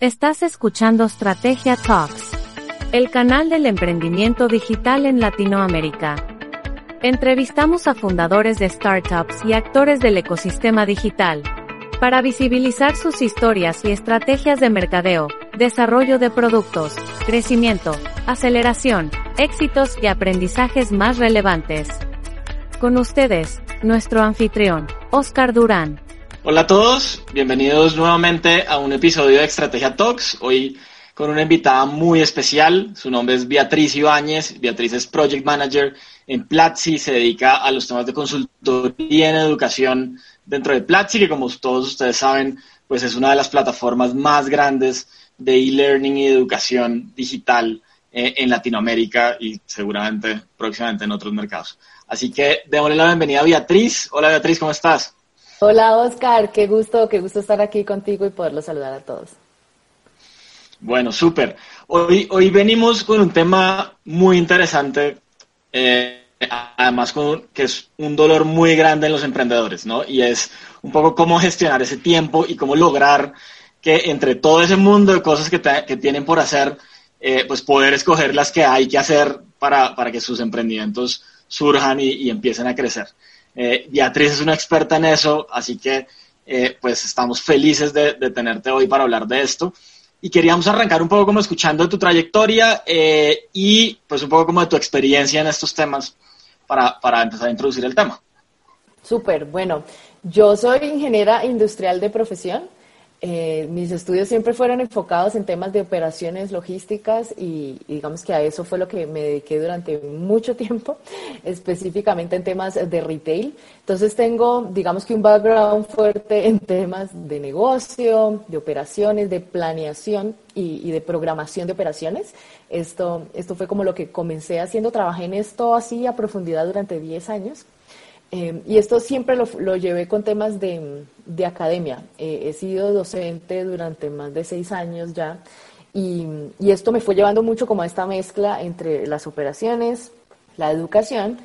Estás escuchando Estrategia Talks, el canal del emprendimiento digital en Latinoamérica. Entrevistamos a fundadores de startups y actores del ecosistema digital para visibilizar sus historias y estrategias de mercadeo, desarrollo de productos, crecimiento, aceleración, éxitos y aprendizajes más relevantes. Con ustedes, nuestro anfitrión, Oscar Durán. Hola a todos, bienvenidos nuevamente a un episodio de Estrategia Talks. Hoy con una invitada muy especial. Su nombre es Beatriz Ibáñez. Beatriz es Project Manager en Platzi, se dedica a los temas de consultoría en educación dentro de Platzi, que como todos ustedes saben, pues es una de las plataformas más grandes de e-learning y educación digital eh, en Latinoamérica y seguramente próximamente en otros mercados. Así que démosle la bienvenida a Beatriz. Hola Beatriz, ¿cómo estás? Hola Oscar, qué gusto, qué gusto estar aquí contigo y poderlo saludar a todos. Bueno, súper. Hoy, hoy venimos con un tema muy interesante, eh, además con, que es un dolor muy grande en los emprendedores, ¿no? Y es un poco cómo gestionar ese tiempo y cómo lograr que entre todo ese mundo de cosas que, que tienen por hacer, eh, pues poder escoger las que hay que hacer para, para que sus emprendimientos surjan y, y empiecen a crecer. Eh, Beatriz es una experta en eso, así que eh, pues estamos felices de, tenerte hoy para hablar de esto. Y queríamos arrancar un poco como escuchando tu trayectoria eh, y pues un poco como de tu experiencia en estos temas para, para empezar a introducir el tema. Súper, bueno, yo soy ingeniera industrial de profesión. Eh, mis estudios siempre fueron enfocados en temas de operaciones logísticas y, digamos que a eso fue lo que me dediqué durante mucho tiempo, específicamente en temas de retail. Entonces tengo, digamos que un background fuerte en temas de negocio, de operaciones, de planeación y, y de programación de operaciones. Esto, esto fue como lo que comencé haciendo, trabajé en esto así a profundidad durante 10 años. Eh, y esto siempre lo, lo, llevé con temas de, de academia. Eh, he sido docente durante más de seis años ya y, y, esto me fue llevando mucho como a esta mezcla entre las operaciones, la educación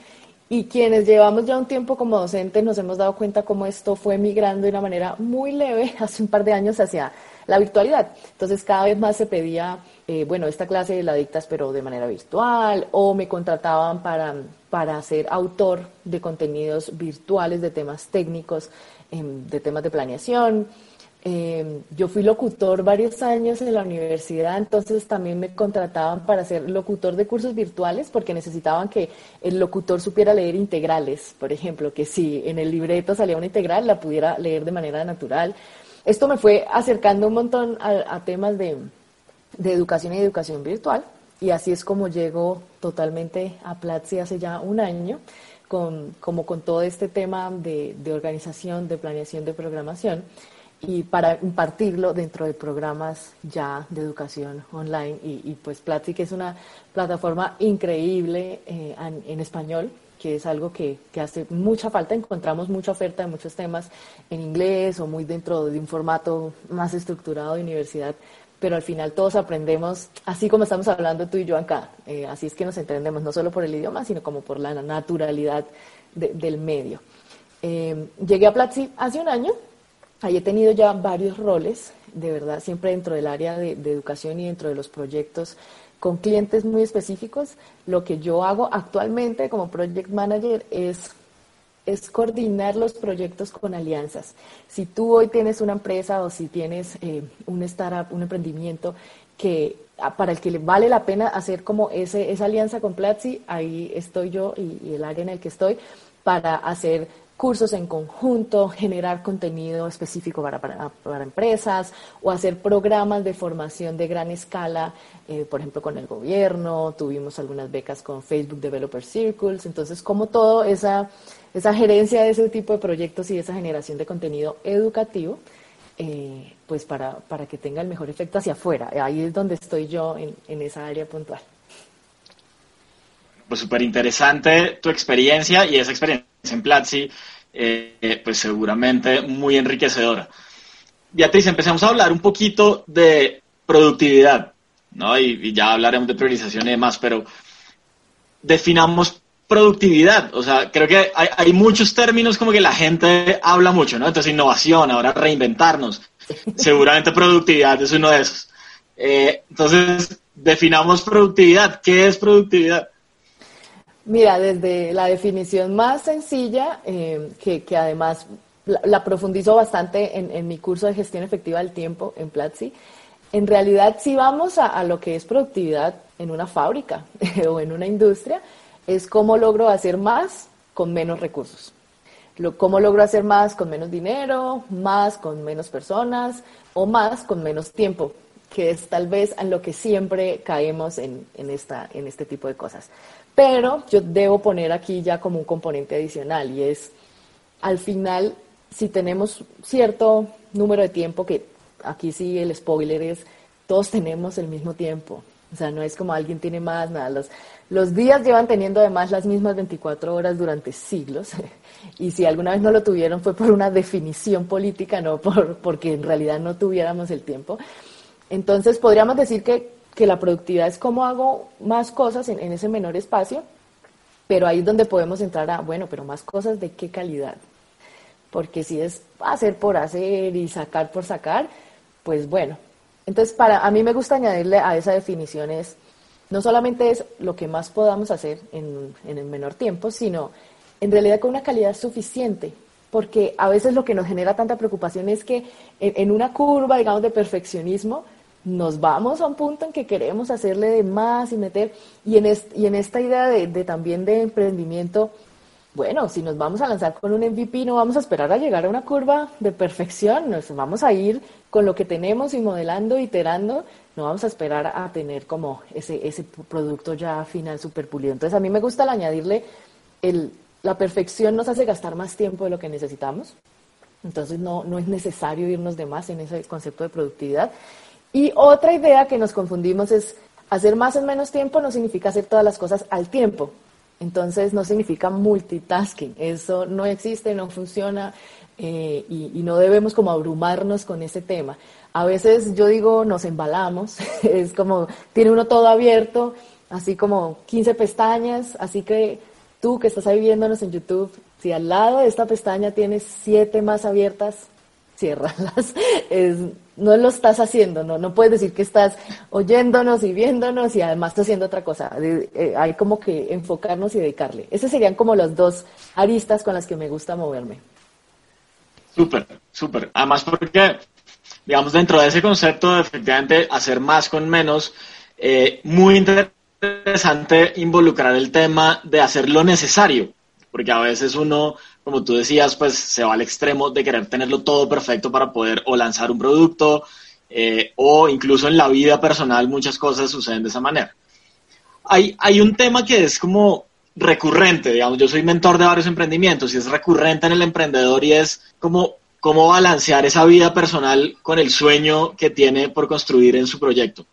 y quienes llevamos ya un tiempo como docentes nos hemos dado cuenta cómo esto fue migrando de una manera muy leve hace un par de años hacia la virtualidad. Entonces cada vez más se pedía, eh, bueno, esta clase la dictas pero de manera virtual o me contrataban para, para ser autor de contenidos virtuales de temas técnicos, em, de temas de planeación. Em, yo fui locutor varios años en la universidad, entonces también me contrataban para ser locutor de cursos virtuales porque necesitaban que el locutor supiera leer integrales, por ejemplo, que si en el libreto salía una integral la pudiera leer de manera natural. Esto me fue acercando un montón a, temas de, educación y educación virtual y así es como llego totalmente a Platzi hace ya un año, con, como con todo este tema de, organización, de planeación, de programación y para impartirlo dentro de programas ya de educación online. Y, pues Platzi, que es una plataforma increíble eh, en, español, que es algo que, que, hace mucha falta. Encontramos mucha oferta de muchos temas en inglés o muy dentro de un formato más estructurado de universidad, pero al final todos aprendemos, así como estamos hablando tú y yo acá. Eh, así es que nos entendemos, no solo por el idioma, sino como por la naturalidad del medio. Eh, llegué a Platzi hace un año, ahí he tenido ya varios roles, de verdad, siempre dentro del área de, de educación y dentro de los proyectos con clientes muy específicos. Lo que yo hago actualmente como project manager es, es coordinar los proyectos con alianzas. Si tú hoy tienes una empresa o si tienes eh, un startup, un emprendimiento que ah, para el que le vale la pena hacer como ese, esa alianza con Platzi, ahí estoy yo y, el área en el que estoy para hacer cursos en conjunto, generar contenido específico para, para, empresas o hacer programas de formación de gran escala, eh, por ejemplo, con el gobierno, tuvimos algunas becas con Facebook Developer Circles, entonces como todo esa, esa gerencia de ese tipo de proyectos y esa generación de contenido educativo eh, pues para, para que tenga el mejor efecto hacia afuera. Ahí es donde estoy yo en, en esa área puntual. Pues súper interesante tu experiencia y esa experiencia en Platzi, eh, pues seguramente muy enriquecedora. Beatriz, empezamos a hablar un poquito de productividad, ¿no? Y, ya hablaremos de priorización y demás, pero definamos productividad. O sea, creo que hay, hay, muchos términos como que la gente habla mucho, ¿no? Entonces, innovación, ahora reinventarnos. Seguramente productividad es uno de esos. Eh, entonces, definamos productividad. ¿Qué es productividad? Mira, desde la definición más sencilla, eh, que, que, además la, profundizo bastante en, en, mi curso de gestión efectiva del tiempo en Platzi, en realidad si vamos a, a lo que es productividad en una fábrica o en una industria, es cómo logro hacer más con menos recursos. Lo, cómo logro hacer más con menos dinero, más con menos personas o más con menos tiempo, que es tal vez en lo que siempre caemos en, en, esta, en este tipo de cosas. Pero yo debo poner aquí ya como un componente adicional y es, al final, si tenemos cierto número de tiempo, que aquí sí el spoiler es, todos tenemos el mismo tiempo. O sea, no es como alguien tiene más, nada. Los, días llevan teniendo además las mismas 24 horas durante siglos. Y si alguna vez no lo tuvieron fue por una definición política, no por, porque en realidad no tuviéramos el tiempo. Entonces podríamos decir que que la productividad es cómo hago más cosas en, ese menor espacio, pero ahí es donde podemos entrar a, bueno, pero más cosas de qué calidad. Porque si es hacer por hacer y sacar por sacar, pues bueno. Entonces, para a mí me gusta añadirle a esa definición es, no solamente es lo que más podamos hacer en, en el menor tiempo, sino en realidad con una calidad suficiente. Porque a veces lo que nos genera tanta preocupación es que en, una curva, digamos, de perfeccionismo, nos vamos a un punto en que queremos hacerle de más y meter, y en, y en esta idea de, también de emprendimiento, bueno, si nos vamos a lanzar con un MVP, no vamos a esperar a llegar a una curva de perfección, nos vamos a ir con lo que tenemos y modelando, iterando, no vamos a esperar a tener como ese, ese producto ya final super pulido. Entonces a mí me gusta el añadirle el, la perfección nos hace gastar más tiempo de lo que necesitamos. Entonces no, no es necesario irnos de más en ese concepto de productividad. Y otra idea que nos confundimos es hacer más en menos tiempo no significa hacer todas las cosas al tiempo. Entonces no significa multitasking. Eso no existe, no funciona eh, y, no debemos como abrumarnos con ese tema. A veces yo digo nos embalamos, es como tiene uno todo abierto, así como 15 pestañas, así que tú que estás ahí viéndonos en YouTube, si al lado de esta pestaña tienes siete más abiertas, ciérralas. No lo estás haciendo, no, no puedes decir que estás oyéndonos y viéndonos y además estás haciendo otra cosa. Eh, hay como que enfocarnos y dedicarle. Esas serían como las dos aristas con las que me gusta moverme. Súper, súper. Además porque, digamos, dentro de ese concepto de efectivamente hacer más con menos, eh, muy interesante involucrar el tema de hacer lo necesario, porque a veces uno como tú decías, pues se va al extremo de querer tenerlo todo perfecto para poder o lanzar un producto eh, o incluso en la vida personal muchas cosas suceden de esa manera. Hay, un tema que es como recurrente, digamos, yo soy mentor de varios emprendimientos y es recurrente en el emprendedor y es como cómo balancear esa vida personal con el sueño que tiene por construir en su proyecto,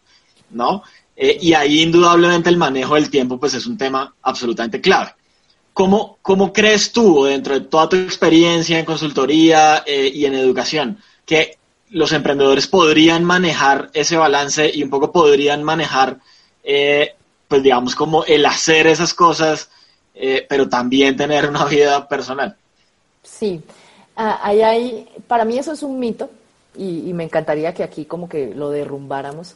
¿no? Eh, y ahí indudablemente el manejo del tiempo pues es un tema absolutamente clave. ¿Cómo, ¿Cómo crees tú, dentro de toda tu experiencia en consultoría eh, y en educación, que los emprendedores podrían manejar ese balance y un poco podrían manejar, eh, pues digamos, como el hacer esas cosas, eh, pero también tener una vida personal? Sí, ah, ahí hay, para mí eso es un mito y, y me encantaría que aquí como que lo derrumbáramos.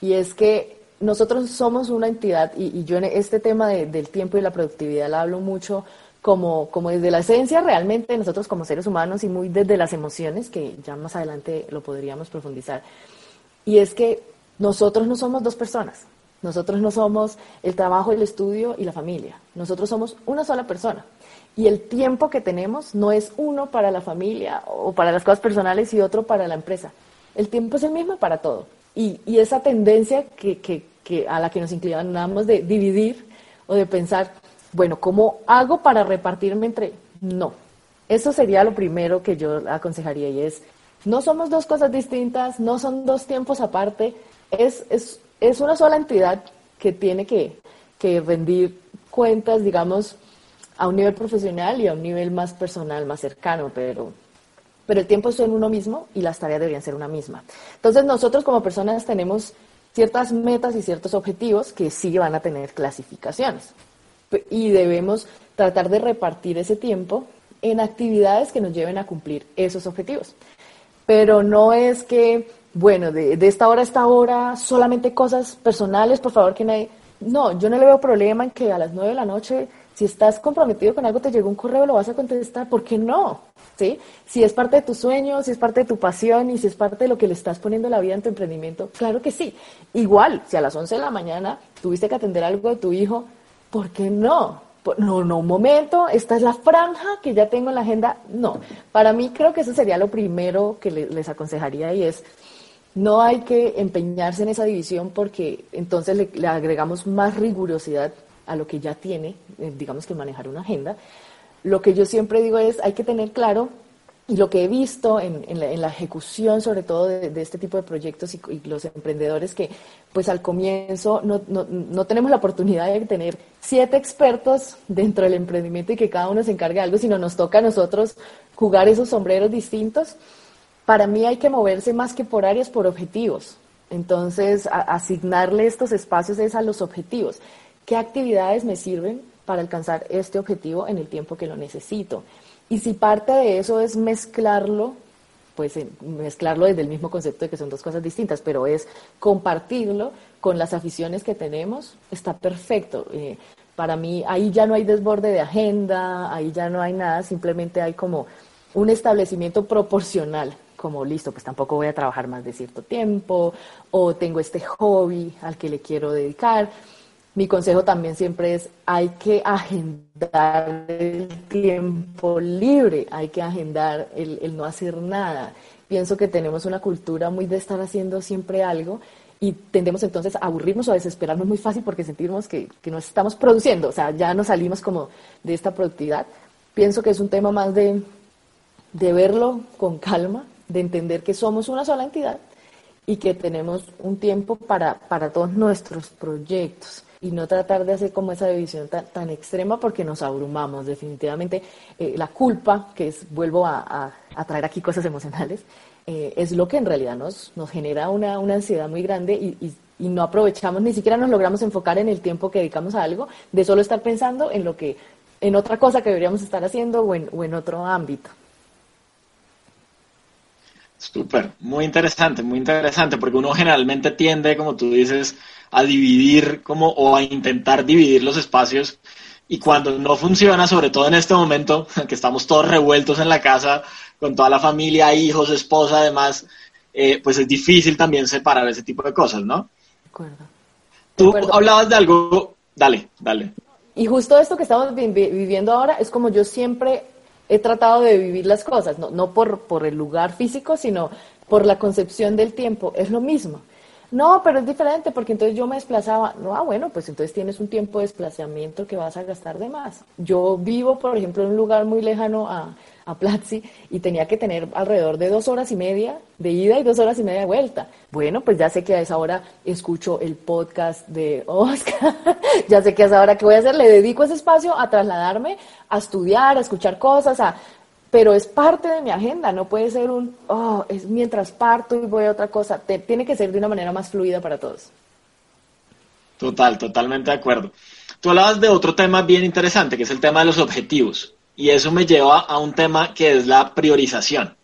Y es que nosotros somos una entidad, y, yo en este tema del tiempo y la productividad la hablo mucho como, como desde la esencia realmente nosotros como seres humanos y muy desde las emociones, que ya más adelante lo podríamos profundizar. Y es que nosotros no somos dos personas, nosotros no somos el trabajo, el estudio y la familia, nosotros somos una sola persona. Y el tiempo que tenemos no es uno para la familia o para las cosas personales y otro para la empresa. El tiempo es el mismo para todo. Y, y esa tendencia que, que, que, a la que nos inclinamos de dividir o de pensar, bueno, ¿cómo hago para repartirme entre? No. Eso sería lo primero que yo aconsejaría y es, No somos dos cosas distintas, no son dos tiempos aparte, es, es, es una sola entidad que tiene que, que rendir cuentas, digamos, a un nivel profesional y a un nivel más personal, más cercano, pero, pero el tiempo es en uno mismo y las tareas deberían ser una misma. Entonces nosotros como personas tenemos ciertas metas y ciertos objetivos que sí van a tener clasificaciones y debemos tratar de repartir ese tiempo en actividades que nos lleven a cumplir esos objetivos. Pero no es que, bueno, de, de esta hora a esta hora solamente cosas personales, por favor que nadie... No, yo no le veo problema en que a las nueve de la noche si estás comprometido con algo, te llegó un correo, lo vas a contestar, ¿por qué no? ¿Sí? Si es parte de tu sueño, si es parte de tu pasión y si es parte de lo que le estás poniendo la vida en tu emprendimiento, claro que sí. Igual, si a las 11 de la mañana tuviste que atender algo de tu hijo, ¿por qué no? No, no, un momento, esta es la franja que ya tengo en la agenda. No, para mí creo que eso sería lo primero que les aconsejaría y es, no hay que empeñarse en esa división porque entonces le, le agregamos más rigurosidad a lo que ya tiene, eh, digamos que manejar una agenda. Lo que yo siempre digo es, hay que tener claro, y lo que he visto en, la, ejecución, sobre todo de, este tipo de proyectos y, los emprendedores, que pues al comienzo no, tenemos la oportunidad de tener siete expertos dentro del emprendimiento y que cada uno se encargue de algo, sino nos toca a nosotros jugar esos sombreros distintos. Para mí hay que moverse más que por áreas, por objetivos. Entonces, asignarle estos espacios es a los objetivos. ¿Qué actividades me sirven para alcanzar este objetivo en el tiempo que lo necesito? Y si parte de eso es mezclarlo, pues eh, mezclarlo desde el mismo concepto de que son dos cosas distintas, pero es compartirlo con las aficiones que tenemos, está perfecto. Eh, para mí ahí ya no hay desborde de agenda, ahí ya no hay nada, simplemente hay como un establecimiento proporcional, como listo, pues tampoco voy a trabajar más de cierto tiempo, o tengo este hobby al que le quiero dedicar mi consejo también siempre es, hay que agendar el tiempo libre, hay que agendar el, no hacer nada. Pienso que tenemos una cultura muy de estar haciendo siempre algo y tendemos entonces a aburrirnos o a desesperarnos muy fácil porque sentimos que, no estamos produciendo, o sea, ya no salimos como de esta productividad. Pienso que es un tema más de, verlo con calma, de entender que somos una sola entidad y que tenemos un tiempo para todos nuestros proyectos y no tratar de hacer como esa división tan, extrema porque nos abrumamos definitivamente. Eh, la culpa, que es, vuelvo a, traer aquí cosas emocionales, eh, es lo que en realidad nos, nos genera una, ansiedad muy grande y, no aprovechamos, ni siquiera nos logramos enfocar en el tiempo que dedicamos a algo, de solo estar pensando en lo que, en otra cosa que deberíamos estar haciendo o en, o en otro ámbito. Súper, muy interesante, muy interesante, porque uno generalmente tiende, como tú dices, a dividir como o a intentar dividir los espacios y cuando no funciona, sobre todo en este momento que estamos todos revueltos en la casa con toda la familia, hijos, esposa, además, eh, pues es difícil también separar ese tipo de cosas, ¿no? De acuerdo. Tú hablabas de algo, dale, dale. Y justo esto que estamos viviendo ahora es como yo siempre he tratado de vivir las cosas, no, no por, por el lugar físico, sino por la concepción del tiempo. Es lo mismo. No, pero es diferente porque entonces yo me desplazaba. No, ah, bueno, pues entonces tienes un tiempo de desplazamiento que vas a gastar de más. Yo vivo, por ejemplo, en un lugar muy lejano a, a Platzi y tenía que tener alrededor de dos horas y media de ida y dos horas y media de vuelta. Bueno, pues ya sé que a esa hora escucho el podcast de Oscar, ya sé que a esa hora que voy a hacer, le dedico ese espacio a trasladarme, a estudiar, a escuchar cosas, a pero es parte de mi agenda, no puede ser un, oh, es mientras parto y voy a otra cosa, tiene que ser de una manera más fluida para todos. Total, totalmente de acuerdo. Tú hablabas de otro tema bien interesante, que es el tema de los objetivos, y eso me lleva a un tema que es la priorización.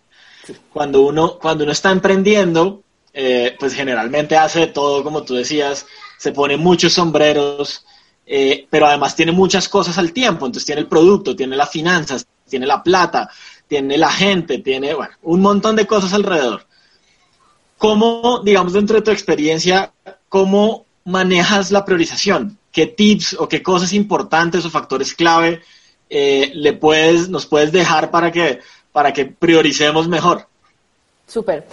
Cuando, uno, cuando uno está emprendiendo, eh, pues generalmente hace todo, como tú decías, se pone muchos sombreros, eh, pero además tiene muchas cosas al tiempo, entonces tiene el producto, tiene las finanzas, tiene la plata, tiene la gente, tiene bueno, un montón de cosas alrededor. ¿Cómo, digamos, dentro de tu experiencia, cómo manejas la priorización? ¿Qué tips o qué cosas importantes o factores clave eh, le puedes, nos puedes dejar para que, para que prioricemos mejor? Súper.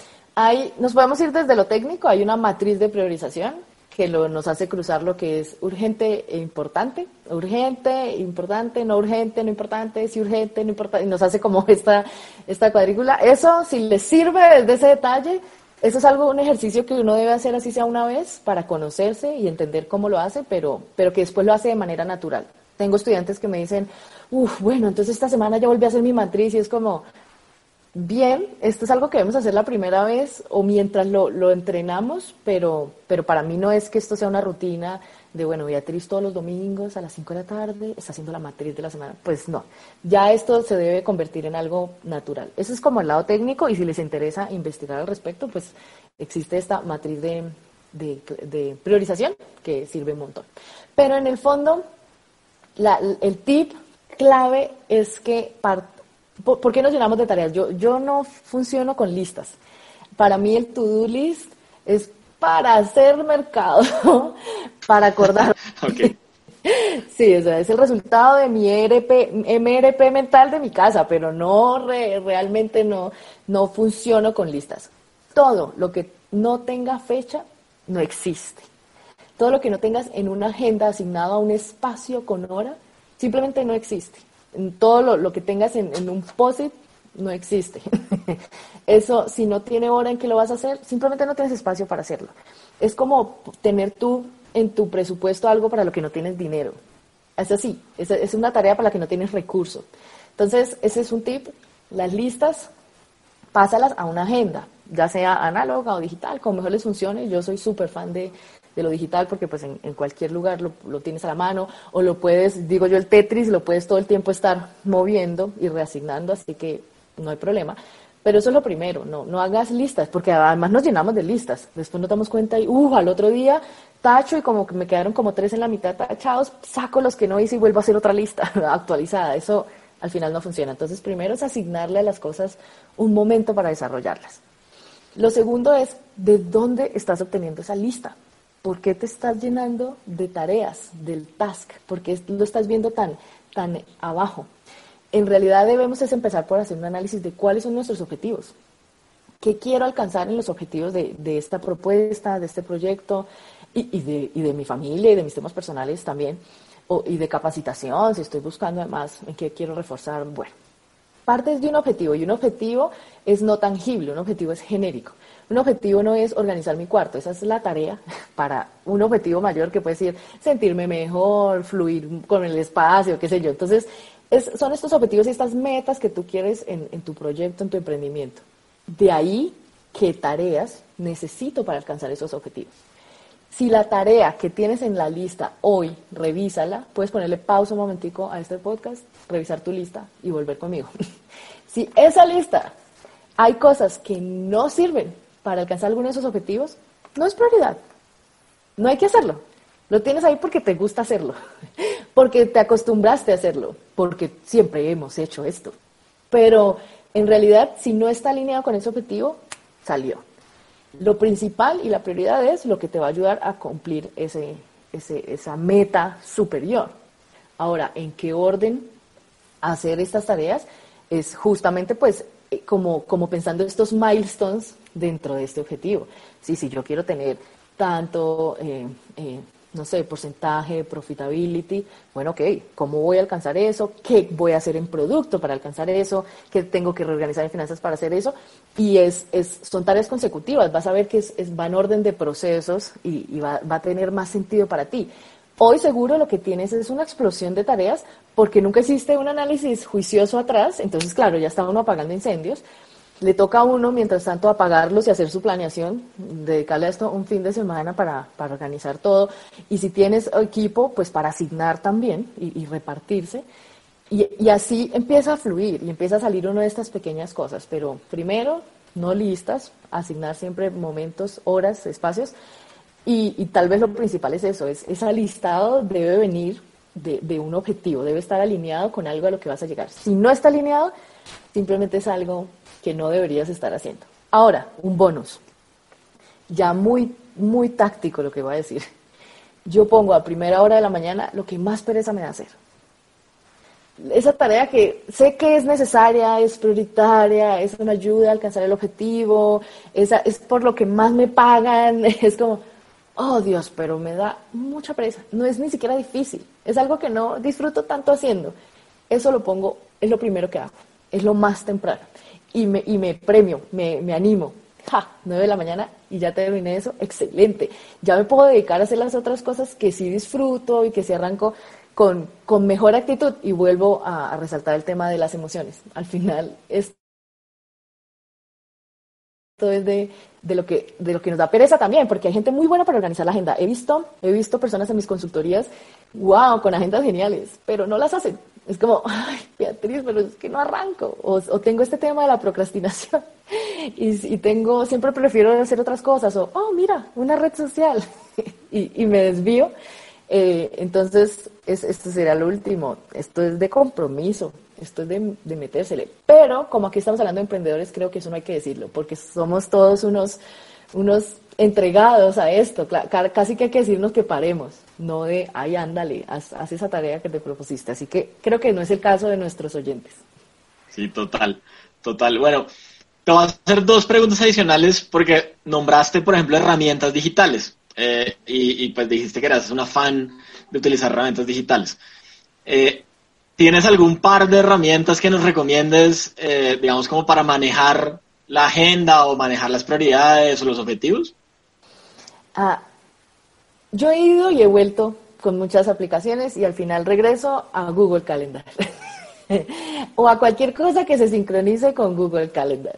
Nos podemos ir desde lo técnico, hay una matriz de priorización que lo, nos hace cruzar lo que es urgente e importante, urgente, importante, no urgente, no importante, sí urgente, no importante, y nos hace como esta, esta cuadrícula. Eso, si les sirve desde ese detalle, eso es algo, un ejercicio que uno debe hacer así sea una vez para conocerse y entender cómo lo hace, pero, pero que después lo hace de manera natural. Tengo estudiantes que me dicen, uff, bueno, entonces esta semana ya volví a hacer mi matriz y es como, bien, esto es algo que debemos hacer la primera vez o mientras lo, lo, entrenamos, pero, pero para mí no es que esto sea una rutina de, bueno, Beatriz todos los domingos a las 5 de la tarde está haciendo la matriz de la semana. Pues no, ya esto se debe convertir en algo natural. Eso es como el lado técnico y si les interesa investigar al respecto, pues existe esta matriz de, de, de priorización que sirve un montón. Pero en el fondo, la, el tip clave es que ¿Por, qué nos llenamos de tareas? Yo, yo no funciono con listas. Para mí el to-do list es para hacer mercado, para acordar. Sí, o sea, es el resultado de mi ERP, MRP mental de mi casa, pero no realmente no, no funciono con listas. Todo lo que no tenga fecha no existe. Todo lo que no tengas en una agenda asignado a un espacio con hora, simplemente no existe todo lo, que tengas en, un POSIT no existe. Eso, si no tiene hora en que lo vas a hacer, simplemente no tienes espacio para hacerlo. Es como tener tú en tu presupuesto algo para lo que no tienes dinero. Es así, es, es una tarea para la que no tienes recurso. Entonces, ese es un tip. Las listas, pásalas a una agenda, ya sea análoga o digital, como mejor les funcione. Yo soy súper fan de, de lo digital porque pues en, cualquier lugar lo, lo, tienes a la mano o lo puedes, digo yo el Tetris, lo puedes todo el tiempo estar moviendo y reasignando, así que no hay problema. Pero eso es lo primero, no, no hagas listas, porque además nos llenamos de listas. Después nos damos cuenta y, uh, al otro día tacho y como que me quedaron como tres en la mitad tachados, saco los que no hice y vuelvo a hacer otra lista actualizada. Eso al final no funciona. Entonces, primero es asignarle a las cosas un momento para desarrollarlas. Lo segundo es de dónde estás obteniendo esa lista. ¿Por qué te estás llenando de tareas, del task? ¿Por qué lo estás viendo tan, tan abajo? En realidad debemos es empezar por hacer un análisis de cuáles son nuestros objetivos. ¿Qué quiero alcanzar en los objetivos de, esta propuesta, de este proyecto y, de, mi familia y de mis temas personales también? Y de capacitación, si estoy buscando además en qué quiero reforzar. Bueno, partes de un objetivo y un objetivo es no tangible, un objetivo es genérico. Un objetivo no es organizar mi cuarto, esa es la tarea para un objetivo mayor que puede decir sentirme mejor, fluir con el espacio, qué sé yo. Entonces, son estos objetivos y estas metas que tú quieres en, en tu proyecto, en tu emprendimiento. De ahí, ¿qué tareas necesito para alcanzar esos objetivos? Si la tarea que tienes en la lista hoy, revísala, puedes ponerle pausa un momentico a este podcast, revisar tu lista y volver conmigo. si esa lista hay cosas que no sirven para alcanzar alguno de esos objetivos, no es prioridad. No hay que hacerlo. Lo tienes ahí porque te gusta hacerlo, porque te acostumbraste a hacerlo, porque siempre hemos hecho esto. Pero en realidad, si no está alineado con ese objetivo, salió. Lo principal y la prioridad es lo que te va a ayudar a cumplir ese, esa meta superior. Ahora, ¿en qué orden hacer estas tareas? Es justamente pues eh, como, como pensando estos milestones dentro de este objetivo. Sí, si yo quiero tener tanto, eh, eh, no sé, porcentaje, profitability, bueno, ok, ¿cómo voy a alcanzar eso? ¿Qué voy a hacer en producto para alcanzar eso? ¿Qué tengo que reorganizar en finanzas para hacer eso? Y es, es, son tareas consecutivas, vas a ver que es, va en orden de procesos y, y va, va a tener más sentido para ti. Hoy seguro lo que tienes es una explosión de tareas porque nunca hiciste un análisis juicioso atrás, entonces claro, ya está uno apagando incendios. Le toca a uno, mientras tanto, apagarlos y hacer su planeación, dedicarle a esto un fin de semana para, para organizar todo. Y si tienes equipo, pues para asignar también y, repartirse. Y, y, así empieza a fluir y empieza a salir una de estas pequeñas cosas. Pero primero, no listas, asignar siempre momentos, horas, espacios y, tal vez lo principal es eso, es ese listado debe venir de, de, un objetivo, debe estar alineado con algo a lo que vas a llegar. Si no está alineado, simplemente es algo que no deberías estar haciendo. Ahora, un bonus. Ya muy, muy táctico lo que voy a decir. Yo pongo a primera hora de la mañana lo que más pereza me da hacer. Esa tarea que sé que es necesaria, es prioritaria, eso me ayuda a alcanzar el objetivo, esa, es por lo que más me pagan, es como, oh Dios, pero me da mucha pereza. No es ni siquiera difícil, es algo que no disfruto tanto haciendo. Eso lo pongo, es lo primero que hago, es lo más temprano. Y me, y me premio, me, me animo. Ja, 9 de la mañana y ya terminé eso, excelente. Ya me puedo dedicar a hacer las otras cosas que sí disfruto y que sí arranco con, con mejor actitud y vuelvo a, a resaltar el tema de las emociones. Al final, es esto es de, de, lo que, de lo que nos da pereza también, porque hay gente muy buena para organizar la agenda. He visto, he visto personas en mis consultorías, wow, con agendas geniales, pero no las hacen. Es como, ay, Beatriz, pero es que no arranco. O, o tengo este tema de la procrastinación y, y, tengo, siempre prefiero hacer otras cosas. O, oh, mira, una red social. y, y, me desvío. Eh, entonces, es, esto sería lo último. Esto es de compromiso esto es de, de, metérsele. Pero como aquí estamos hablando de emprendedores, creo que eso no hay que decirlo, porque somos todos unos, unos entregados a esto. Casi que hay que decirnos que paremos, no de, ay, ándale, haz, haz esa tarea que te propusiste. Así que creo que no es el caso de nuestros oyentes. Sí, total, total. Bueno, te voy a hacer dos preguntas adicionales porque nombraste, por ejemplo, herramientas digitales eh, y, y, pues dijiste que eras una fan de utilizar herramientas digitales. Eh, ¿Tienes algún par de herramientas que nos recomiendes, eh, digamos, como para manejar la agenda o manejar las prioridades o los objetivos? Ah, yo he ido y he vuelto con muchas aplicaciones y al final regreso a Google Calendar. o a cualquier cosa que se sincronice con Google Calendar.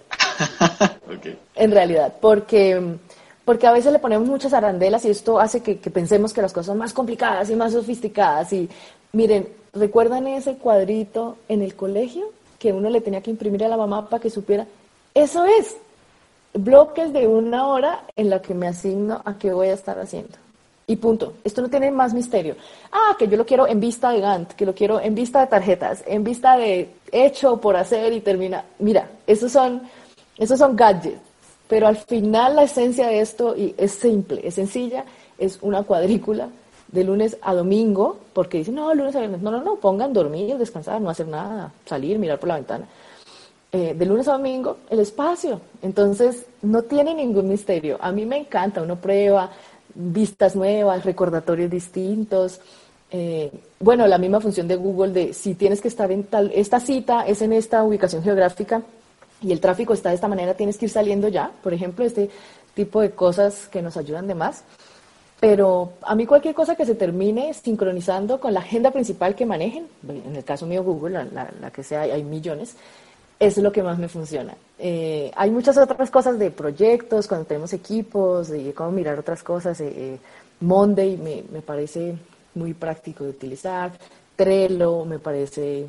okay. En realidad, porque, porque a veces le ponemos muchas arandelas y esto hace que, que pensemos que las cosas son más complicadas y más sofisticadas. Y miren, ¿Recuerdan ese cuadrito en el colegio que uno le tenía que imprimir a la mamá para que supiera? Eso es, bloques de una hora en la que me asigno a qué voy a estar haciendo. Y punto. Esto no tiene más misterio. Ah, que yo lo quiero en vista de Gantt, que lo quiero en vista de tarjetas, en vista de hecho por hacer y termina. Mira, esos son, esos son gadgets. Pero al final la esencia de esto es simple, es sencilla, es una cuadrícula de lunes a domingo, porque dicen, no, lunes a viernes, no, no, no, pongan dormir, descansar, no hacer nada, salir, mirar por la ventana. Eh, de lunes a domingo, el espacio. Entonces, no tiene ningún misterio. A mí me encanta, uno prueba vistas nuevas, recordatorios distintos. Eh, bueno, la misma función de Google de si tienes que estar en tal, esta cita es en esta ubicación geográfica y el tráfico está de esta manera, tienes que ir saliendo ya. Por ejemplo, este tipo de cosas que nos ayudan de más. Pero a mí cualquier cosa que se termine sincronizando con la agenda principal que manejen, en el caso mío Google, la, la, que sea, hay millones, es lo que más me funciona. Eh, hay muchas otras cosas de proyectos, cuando tenemos equipos, de cómo mirar otras cosas. Eh, eh, Monday me, me parece muy práctico de utilizar. Trello me parece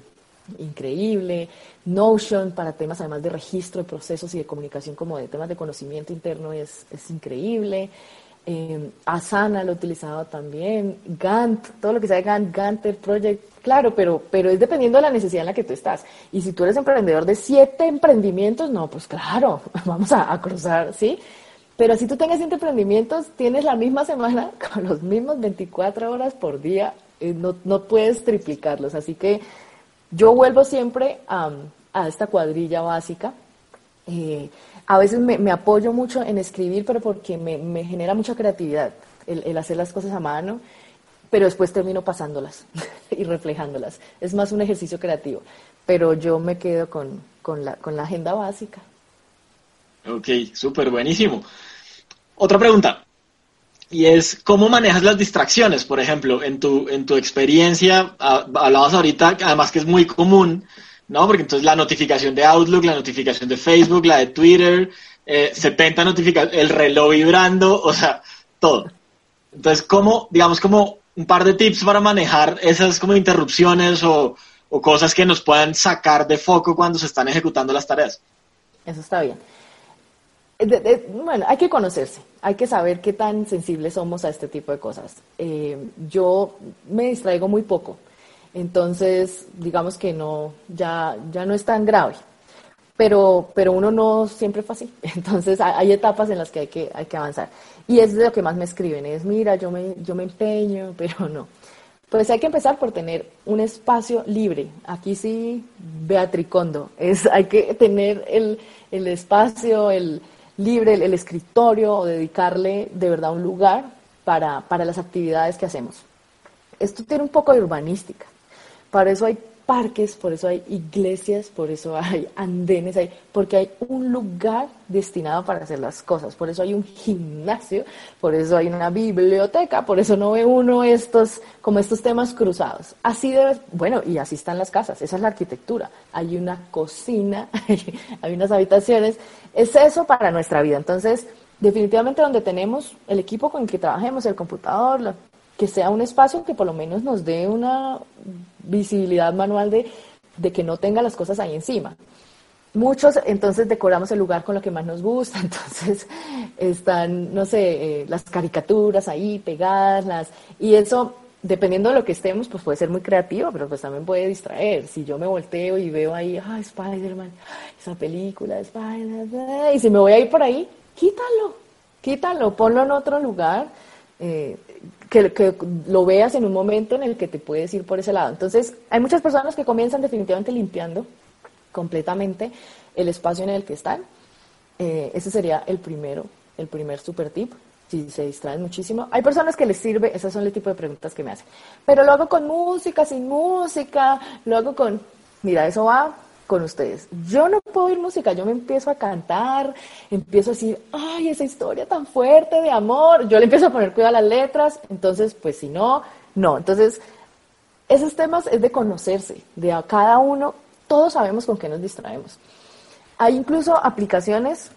increíble. Notion para temas además de registro de procesos y de comunicación como de temas de conocimiento interno es, es increíble. Eh, Asana lo he utilizado también, Gantt, todo lo que sea Gantt, Gantt Project, claro, pero, pero es dependiendo de la necesidad en la que tú estás. Y si tú eres emprendedor de siete emprendimientos, no, pues claro, vamos a, cruzar, ¿sí? Pero si tú tengas siete emprendimientos, tienes la misma semana con los mismos 24 horas por día, eh, no, no, puedes triplicarlos. Así que yo vuelvo siempre a, esta cuadrilla básica. Eh, a veces me, me, apoyo mucho en escribir, pero porque me, me genera mucha creatividad el, el, hacer las cosas a mano, pero después termino pasándolas y reflejándolas. Es más un ejercicio creativo, pero yo me quedo con, con, la, con la agenda básica. Ok, súper buenísimo. Otra pregunta, y es cómo manejas las distracciones, por ejemplo, en tu, en tu experiencia, hablabas ahorita, además que es muy común, ¿no? Porque entonces la notificación de Outlook, la notificación de Facebook, la de Twitter, eh, 70 notificaciones, el reloj vibrando, o sea, todo. Entonces, ¿cómo, digamos, como un par de tips para manejar esas como interrupciones o, o cosas que nos puedan sacar de foco cuando se están ejecutando las tareas? Eso está bien. Bueno, hay que conocerse, hay que saber qué tan sensibles somos a este tipo de cosas. Eh, yo me distraigo muy poco, entonces, digamos que no, ya, ya no es tan grave. Pero, pero uno no siempre fue así. Entonces, hay etapas en las que hay que, hay que avanzar. Y es de lo que más me escriben, es, mira, yo me, yo me empeño, pero no. Pues hay que empezar por tener un espacio libre. Aquí sí, Beatricondo. Es, hay que tener el, el espacio, el libre, el, el escritorio, o dedicarle de verdad un lugar para, para las actividades que hacemos. Esto tiene un poco de urbanística. Para eso hay parques, por eso hay iglesias, por eso hay andenes, hay, porque hay un lugar destinado para hacer las cosas, por eso hay un gimnasio, por eso hay una biblioteca, por eso no ve uno estos, como estos temas cruzados. Así debe, bueno, y así están las casas, esa es la arquitectura. Hay una cocina, hay unas habitaciones, es eso para nuestra vida. Entonces, definitivamente donde tenemos el equipo con el que trabajemos, el computador, que sea un espacio que por lo menos nos dé una visibilidad manual de, de que no tenga las cosas ahí encima. Muchos entonces decoramos el lugar con lo que más nos gusta, entonces están, no sé, eh, las caricaturas ahí pegadas, las, y eso, dependiendo de lo que estemos, pues puede ser muy creativo, pero pues también puede distraer. Si yo me volteo y veo ahí, ah, Spider-Man, esa película, Spider-Man, y si me voy a ir por ahí, quítalo, quítalo, ponlo en otro lugar. Eh, que, lo veas en un momento en el que te puedes ir por ese lado. Entonces, hay muchas personas que comienzan definitivamente limpiando completamente el espacio en el que están. Eh, ese sería el primero, el primer super tip. Si se distraen muchísimo. Hay personas que les sirve, esas son el tipo de preguntas que me hacen. Pero lo hago con música, sin música, lo hago con, mira, eso va con ustedes. Yo no puedo oír música, yo me empiezo a cantar, empiezo a decir, ay, esa historia tan fuerte de amor, yo le empiezo a poner cuidado a las letras, entonces, pues si no, no. Entonces, esos temas es de conocerse, de a cada uno, todos sabemos con qué nos distraemos. Hay incluso aplicaciones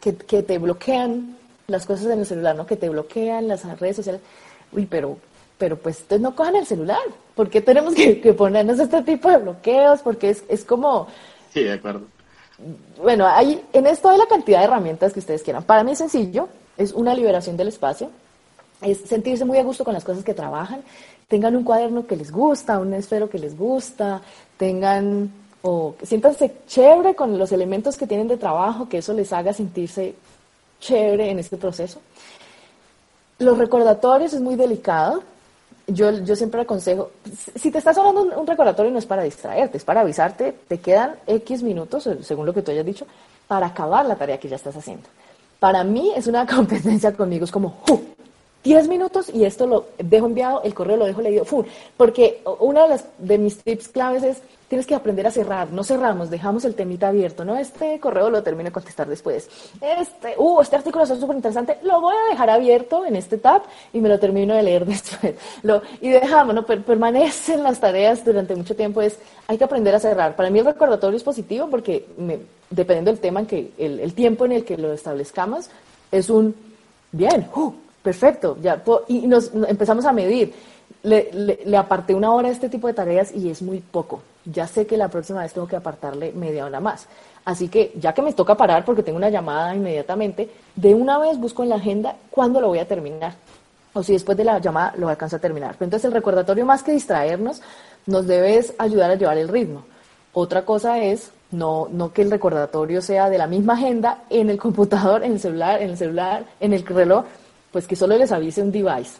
que, que te bloquean las cosas en el celular, ¿no? Que te bloquean las redes sociales. Uy, pero pero pues ustedes no cojan el celular. ¿Por qué tenemos que, ponernos este tipo de bloqueos? Porque es, es como... Sí, de acuerdo. Bueno, hay, en esto hay la cantidad de herramientas que ustedes quieran. Para mí es sencillo, es una liberación del espacio, es sentirse muy a gusto con las cosas que trabajan, tengan un cuaderno que les gusta, un esfero que les gusta, tengan o siéntanse chévere con los elementos que tienen de trabajo, que eso les haga sentirse chévere en este proceso. Los recordatorios es muy delicado, yo, yo siempre aconsejo, si te estás hablando un, recordatorio no es para distraerte, es para avisarte, te quedan X minutos, eh, según lo que tú hayas dicho, para acabar la tarea que ya estás haciendo. Para mí es una competencia conmigo, es como, 10 minutos y esto lo dejo enviado, el correo lo dejo leído, ¡fum! porque una de, las, mis tips claves es, tienes que aprender a cerrar, no cerramos, dejamos el temita abierto, ¿no? Este correo lo termino de contestar después. Este, uh, este artículo es súper interesante, lo voy a dejar abierto en este tab y me lo termino de leer después. Y dejamos, ¿no? permanecen las tareas durante mucho tiempo, es, hay que aprender a cerrar. Para mí el recordatorio es positivo porque me, dependiendo del tema en que, el tiempo en el que lo establezcamos, es un, bien, uh, perfecto, ya, y nos, empezamos a medir. Le, le, aparté una hora a este tipo de tareas y es muy poco. Ya sé que la próxima vez tengo que apartarle media hora más. Así que ya que me toca parar porque tengo una llamada inmediatamente, de una vez busco en la agenda cuándo lo voy a terminar. O si después de la llamada lo alcanzo a terminar. Pero entonces el recordatorio más que distraernos nos debe ayudar a llevar el ritmo. Otra cosa es no, no que el recordatorio sea de la misma agenda en el computador, en el celular, en el celular, en el reloj, pues que solo les avise un device.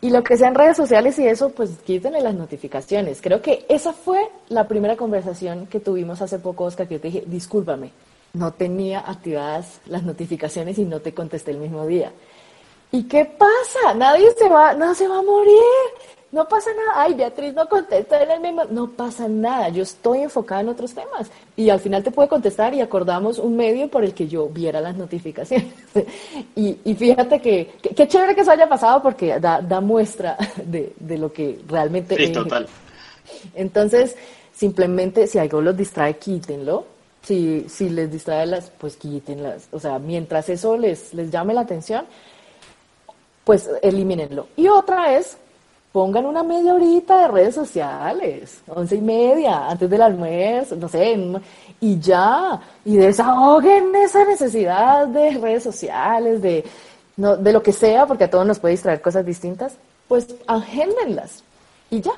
Y lo que sea en redes sociales y eso, pues quítenle las notificaciones. Creo que esa fue la primera conversación que tuvimos hace poco, Oscar, que yo te dije, discúlpame, no tenía activadas las notificaciones y no te contesté el mismo día. ¿Y qué pasa? Nadie se va, no se va a morir no pasa nada, ay, Beatriz no contesta en el mismo, no pasa nada, yo estoy enfocada en otros temas. Y al final te puede contestar y acordamos un medio por el que yo viera las notificaciones. y, fíjate que, qué chévere que eso haya pasado porque da, muestra de, lo que realmente sí, total. Entonces, simplemente si algo los distrae, quítenlo. Si, si les distrae las, pues quítenlas. O sea, mientras eso les, les llame la atención, pues elimínenlo. Y otra es pongan una media horita de redes sociales, once y media, antes del almuerzo, no sé, y ya, y desahoguen esa necesidad de redes sociales, de, no, de lo que sea, porque a todos nos puede distraer cosas distintas, pues agéndenlas y ya.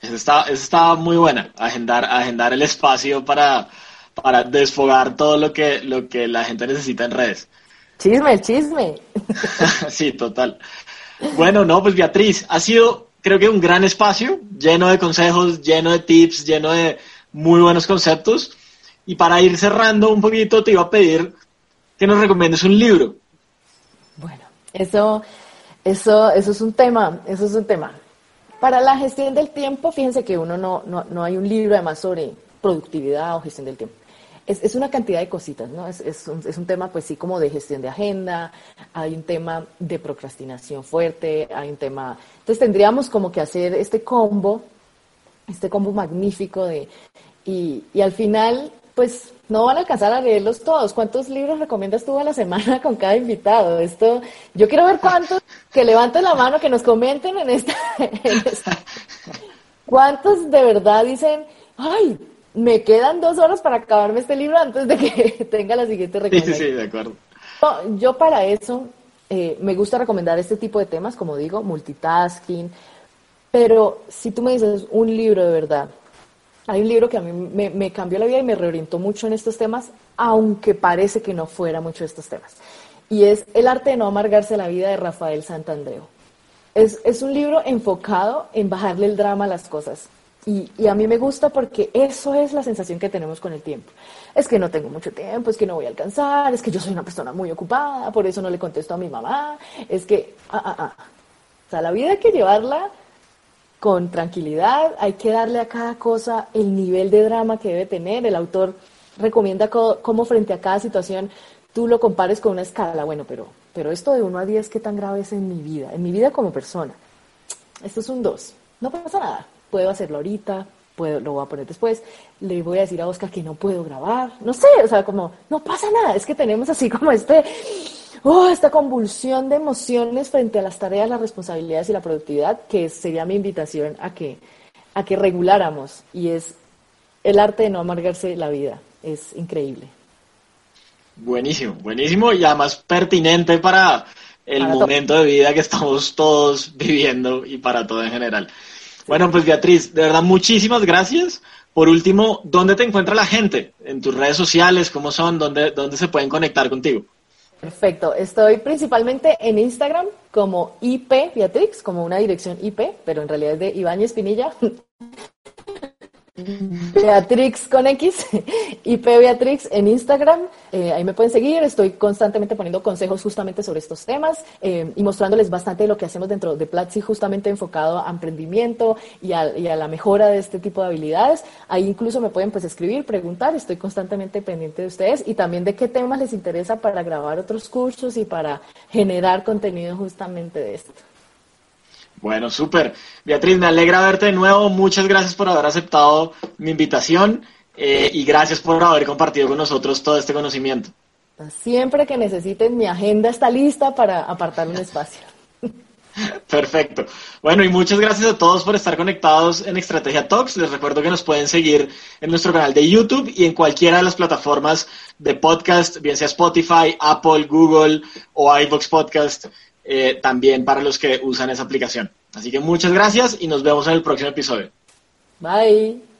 Eso está, muy buena, agendar, agendar el espacio para, para desfogar todo lo que, lo que la gente necesita en redes. Chisme, chisme. sí, total. Bueno, no, pues Beatriz, ha sido creo que un gran espacio, lleno de consejos, lleno de tips, lleno de muy buenos conceptos. Y para ir cerrando un poquito, te iba a pedir que nos recomiendes un libro. Bueno, Eso, eso, eso es un tema, eso es un tema. Para la gestión del tiempo, fíjense que uno no, no, no hay un libro además sobre productividad o gestión del tiempo. Es, es una cantidad de cositas, ¿no? Es, es, un, es un tema, pues sí, como de gestión de agenda, hay un tema de procrastinación fuerte, hay un tema... Entonces tendríamos como que hacer este combo, este combo magnífico de... Y, y al final, pues no van a alcanzar a leerlos todos. ¿Cuántos libros recomiendas tú a la semana con cada invitado? Esto, yo quiero ver cuántos que levanten la mano, que nos comenten en esta, en esta. ¿Cuántos de verdad dicen, ay, me quedan dos horas para acabarme este libro antes de que tenga la siguiente recomendación. Sí, sí, de acuerdo. yo para eso eh, me gusta recomendar este tipo de temas, como digo, multitasking, pero si tú me dices un libro de verdad, hay un libro que a mí me, me cambió la vida y me reorientó mucho en estos temas, aunque parece que no fuera mucho de estos temas, y es El arte de no amargarse la vida de Rafael Santandreo. Es, es un libro enfocado en bajarle el drama a las cosas. Y, y, a mí me gusta porque eso es la sensación que tenemos con el tiempo. Es que no tengo mucho tiempo, es que no voy a alcanzar, es que yo soy una persona muy ocupada, por eso no le contesto a mi mamá, es que, ah, ah, ah. O sea, la vida hay que llevarla con tranquilidad, hay que darle a cada cosa el nivel de drama que debe tener. El autor recomienda cómo frente a cada situación tú lo compares con una escala. Bueno, pero, pero esto de 1 a 10, ¿qué tan grave es en mi vida? En mi vida como persona. Esto es un 2. No pasa nada puedo hacerlo ahorita, puedo, lo voy a poner después, le voy a decir a Oscar que no puedo grabar, no sé, o sea, como, no pasa nada, es que tenemos así como este, oh, esta convulsión de emociones frente a las tareas, las responsabilidades y la productividad, que sería mi invitación a que, a que reguláramos, y es el arte de no amargarse la vida, es increíble. Buenísimo, buenísimo y además pertinente para el para momento de vida que estamos todos viviendo y para todo en general. Bueno, pues Beatriz, de verdad, muchísimas gracias. Por último, ¿dónde te encuentra la gente? ¿En tus redes sociales? ¿Cómo son? ¿Dónde, dónde se pueden conectar contigo? Perfecto. Estoy principalmente en Instagram como IP Beatrix, como una dirección IP, pero en realidad es de Ibáñez Pinilla. Beatrix con X, IP Beatrix en Instagram. Eh, ahí me pueden seguir. Estoy constantemente poniendo consejos justamente sobre estos temas eh, y mostrándoles bastante de lo que hacemos dentro de Platzi, justamente enfocado a emprendimiento y a, y a, la mejora de este tipo de habilidades. Ahí incluso me pueden pues escribir, preguntar. Estoy constantemente pendiente de ustedes y también de qué temas les interesa para grabar otros cursos y para generar contenido justamente de esto. Bueno, súper. Beatriz, me alegra verte de nuevo. Muchas gracias por haber aceptado mi invitación eh, y gracias por haber compartido con nosotros todo este conocimiento. Siempre que necesiten, mi agenda está lista para apartar un espacio. Perfecto. Bueno, y muchas gracias a todos por estar conectados en Estrategia Talks. Les recuerdo que nos pueden seguir en nuestro canal de YouTube y en cualquiera de las plataformas de podcast, bien sea Spotify, Apple, Google o iVoox Podcast eh, también para los que usan esa aplicación. Así que muchas gracias y nos vemos en el próximo episodio. Bye.